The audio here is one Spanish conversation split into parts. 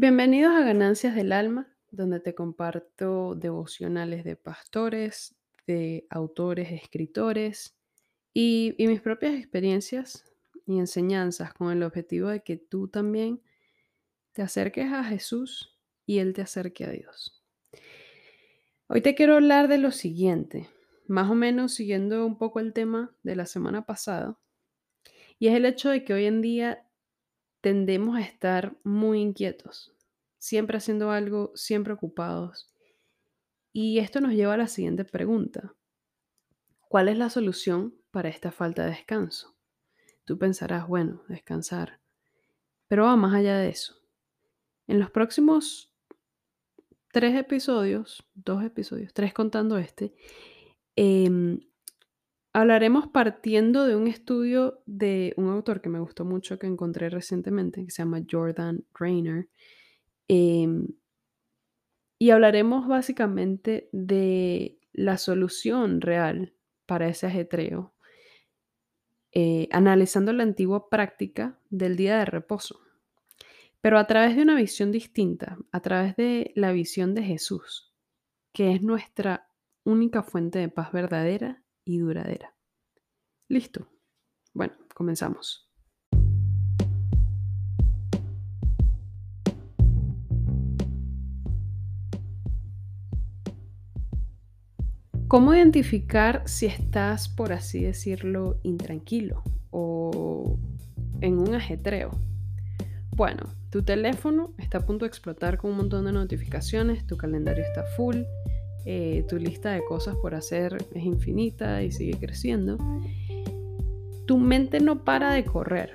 Bienvenidos a Ganancias del Alma, donde te comparto devocionales de pastores, de autores, escritores y, mis propias experiencias y enseñanzas con el objetivo de que tú también te acerques a Jesús y Él te acerque a Dios. Hoy te quiero hablar de lo siguiente, más o menos siguiendo un poco el tema de la semana pasada, y es el hecho de que hoy en día tendemos a estar muy inquietos, siempre haciendo algo, siempre ocupados. Y esto nos lleva a la siguiente pregunta. ¿Cuál es la solución para esta falta de descanso? Tú pensarás, bueno, descansar. Pero va más allá de eso. En los próximos tres episodios, dos episodios, tres contando este, em, Hablaremos partiendo de un estudio de un autor que me gustó mucho que encontré recientemente, que se llama Jordan Rainer. Em, y hablaremos básicamente de la solución real para ese ajetreo, eh, analizando la antigua práctica del día de reposo, pero a través de una visión distinta, a través de la visión de Jesús, que es nuestra única fuente de paz verdadera y duradera. Listo. Bueno, comenzamos. ¿Cómo identificar si estás, por así decirlo, intranquilo o en un ajetreo? Bueno, tu teléfono está a punto de explotar con un montón de notificaciones, tu calendario está full, eh, tu lista de cosas por hacer es infinita y sigue creciendo. Tu mente no para de correr.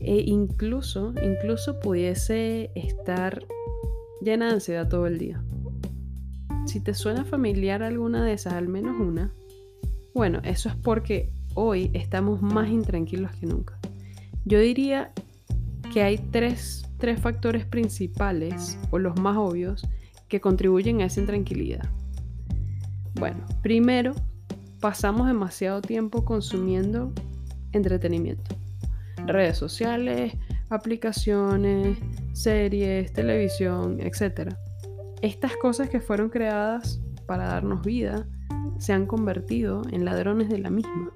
E incluso, incluso pudiese estar llena de ansiedad todo el día. Si te suena familiar alguna de esas, al menos una, bueno, eso es porque hoy estamos más intranquilos que nunca. Yo diría que hay tres, tres factores principales, o los más obvios, que contribuyen a esa intranquilidad. Bueno, primero, pasamos demasiado tiempo consumiendo entretenimiento. Redes sociales, aplicaciones, series, televisión, etc. Estas cosas que fueron creadas para darnos vida se han convertido en ladrones de la misma.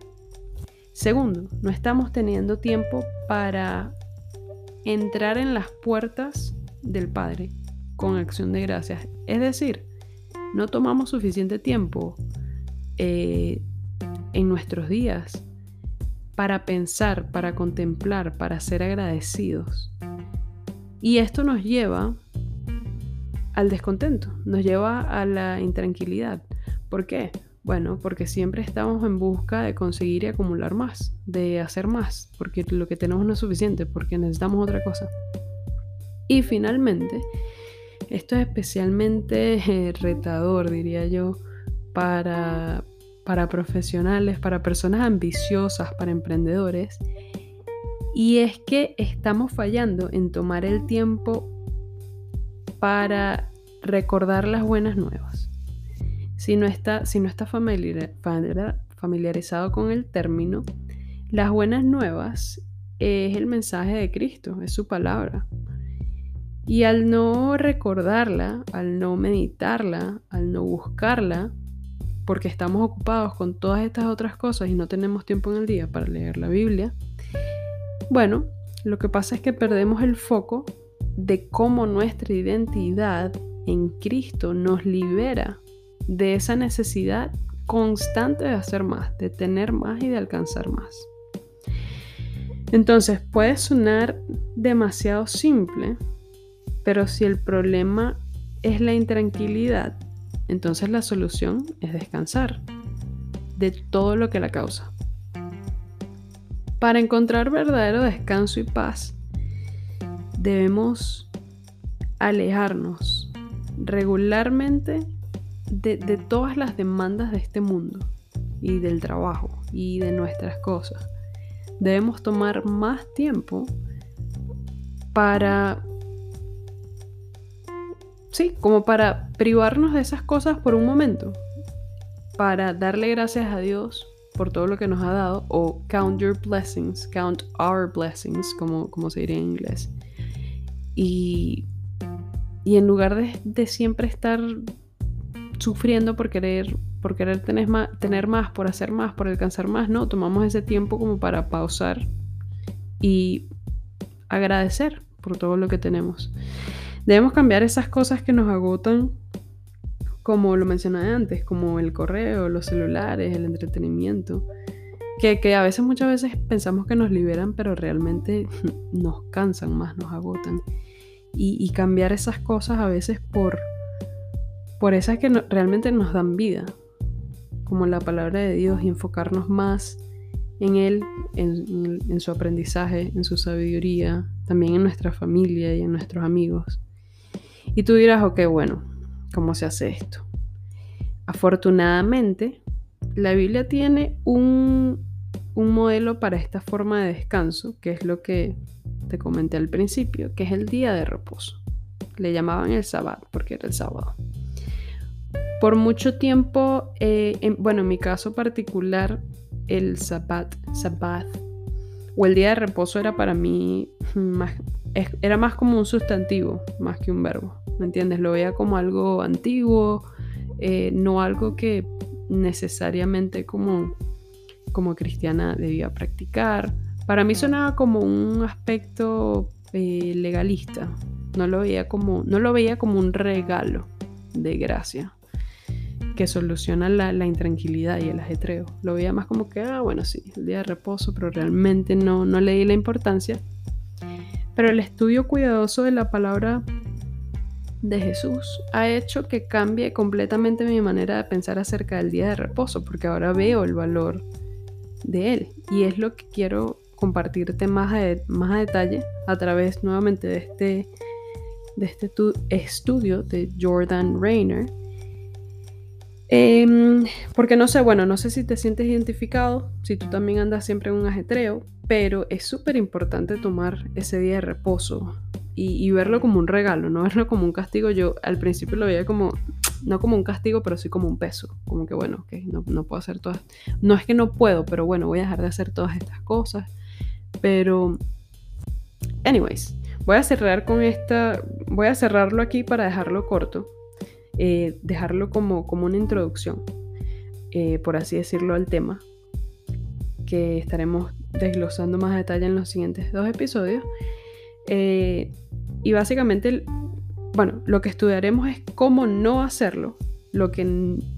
Segundo, no estamos teniendo tiempo para entrar en las puertas del Padre con acción de gracias. Es decir, no tomamos suficiente tiempo eh, en nuestros días para pensar, para contemplar, para ser agradecidos. Y esto nos lleva al descontento, nos lleva a la intranquilidad. ¿Por qué? Bueno, porque siempre estamos en busca de conseguir y acumular más, de hacer más, porque lo que tenemos no es suficiente, porque necesitamos otra cosa. Y finalmente, esto es especialmente eh, retador, diría yo, para, para profesionales, para personas ambiciosas, para emprendedores. Y es que estamos fallando en tomar el tiempo para recordar las buenas nuevas. Si no está, si no está familiarizado con el término, las buenas nuevas es el mensaje de Cristo, es su palabra. Y al no recordarla, al no meditarla, al no buscarla, porque estamos ocupados con todas estas otras cosas y no tenemos tiempo en el día para leer la Biblia, bueno, lo que pasa es que perdemos el foco de cómo nuestra identidad en Cristo nos libera de esa necesidad constante de hacer más, de tener más y de alcanzar más. Entonces puede sonar demasiado simple, pero si el problema es la intranquilidad, entonces la solución es descansar de todo lo que la causa. Para encontrar verdadero descanso y paz, debemos alejarnos regularmente de, de, todas las demandas de este mundo y del trabajo y de nuestras cosas. Debemos tomar más tiempo para sí, como para privarnos de esas cosas por un momento, para darle gracias a Dios por todo lo que nos ha dado, o count your blessings, count our blessings, como, como se diría en inglés, y y en lugar de, siempre estar sufriendo por querer, por querer tener más, tener más, por hacer más, por alcanzar más, no, tomamos ese tiempo como para pausar y agradecer por todo lo que tenemos. Debemos cambiar esas cosas que nos agotan, como lo mencioné antes, como el correo, los celulares, el entretenimiento, que, que a veces, muchas veces pensamos que nos liberan, pero realmente nos cansan más, nos agotan y, cambiar esas cosas a veces por, por esas que realmente nos dan vida, como la palabra de Dios, y enfocarnos más en Él, en, su aprendizaje, en su sabiduría, también en nuestra familia y en nuestros amigos. Y tú dirás, ok, bueno, ¿cómo se hace esto? Afortunadamente, la Biblia tiene un, un modelo para esta forma de descanso, que es lo que te comenté al principio, que es el día de reposo. Le llamaban el sabbat porque era el sábado. Por mucho tiempo, eh, bueno, en mi caso particular, el sabbat, sabbat o el día de reposo era para mí más, era más como un sustantivo, más que un verbo. ¿Me entiendes? Lo veía como algo antiguo, eh, no algo que necesariamente como, como cristiana debía practicar. Para mí sonaba como un aspecto eh, legalista. No lo, veía como, no lo veía como un regalo de gracia que soluciona la, intranquilidad y el ajetreo. Lo veía más como que, ah, bueno, sí, el día de reposo, pero realmente no, no le di la importancia. Pero el estudio cuidadoso de la palabra de Jesús ha hecho que cambie completamente mi manera de pensar acerca del día de reposo, porque ahora veo el valor de él. Y es lo que quiero compartirte más a, más a detalle a través nuevamente de este, de este estudio de Jordan Rayner. Em, porque no sé, bueno, no sé si te sientes identificado, si tú también andas siempre en un ajetreo, pero es súper importante tomar ese día de reposo y, verlo como un regalo, no verlo como un castigo. Yo al principio lo veía como, no como un castigo, pero sí como un peso. Como que bueno, ok, no, no puedo hacer todas. No es que no puedo, pero bueno, voy a dejar de hacer todas estas cosas. Pero, anyways, voy a cerrar con esta, voy a cerrarlo aquí para dejarlo corto, eh, dejarlo como, como una introducción, eh, por así decirlo, al tema, que estaremos desglosando más a detalle en los siguientes dos episodios. Eh, y básicamente, bueno, lo que estudiaremos es cómo no hacerlo, lo que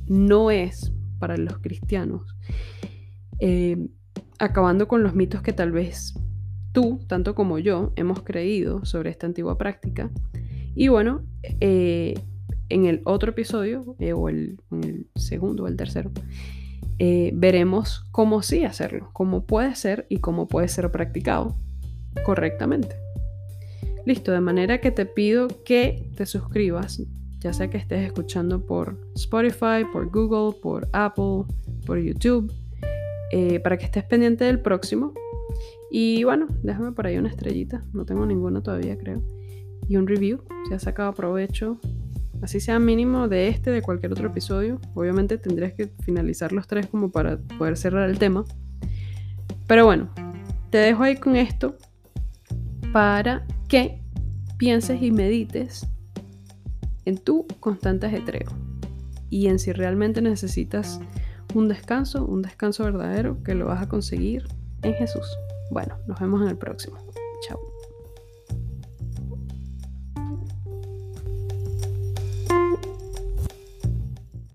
no es para los cristianos acabando con los mitos que tal vez tú, tanto como yo, hemos creído sobre esta antigua práctica. Y bueno, en el otro episodio, eh, o el, segundo o el tercero, eh, veremos cómo sí hacerlo, cómo puede ser y cómo puede ser practicado correctamente. Listo, de manera que te pido que te suscribas, ya sea que estés escuchando por Spotify, por Google, por Apple, por YouTube eh, para que estés pendiente del próximo. Y bueno, déjame por ahí una estrellita, no tengo ninguna todavía creo. Y un review, si has sacado provecho, así sea mínimo de este, de cualquier otro episodio. Obviamente tendrías que finalizar los tres como para poder cerrar el tema. Pero bueno, te dejo ahí con esto para que pienses y medites en tu constante ajetreo y en si realmente necesitas un descanso, un descanso verdadero que lo vas a conseguir en Jesús. Bueno, nos vemos en el próximo. Chao.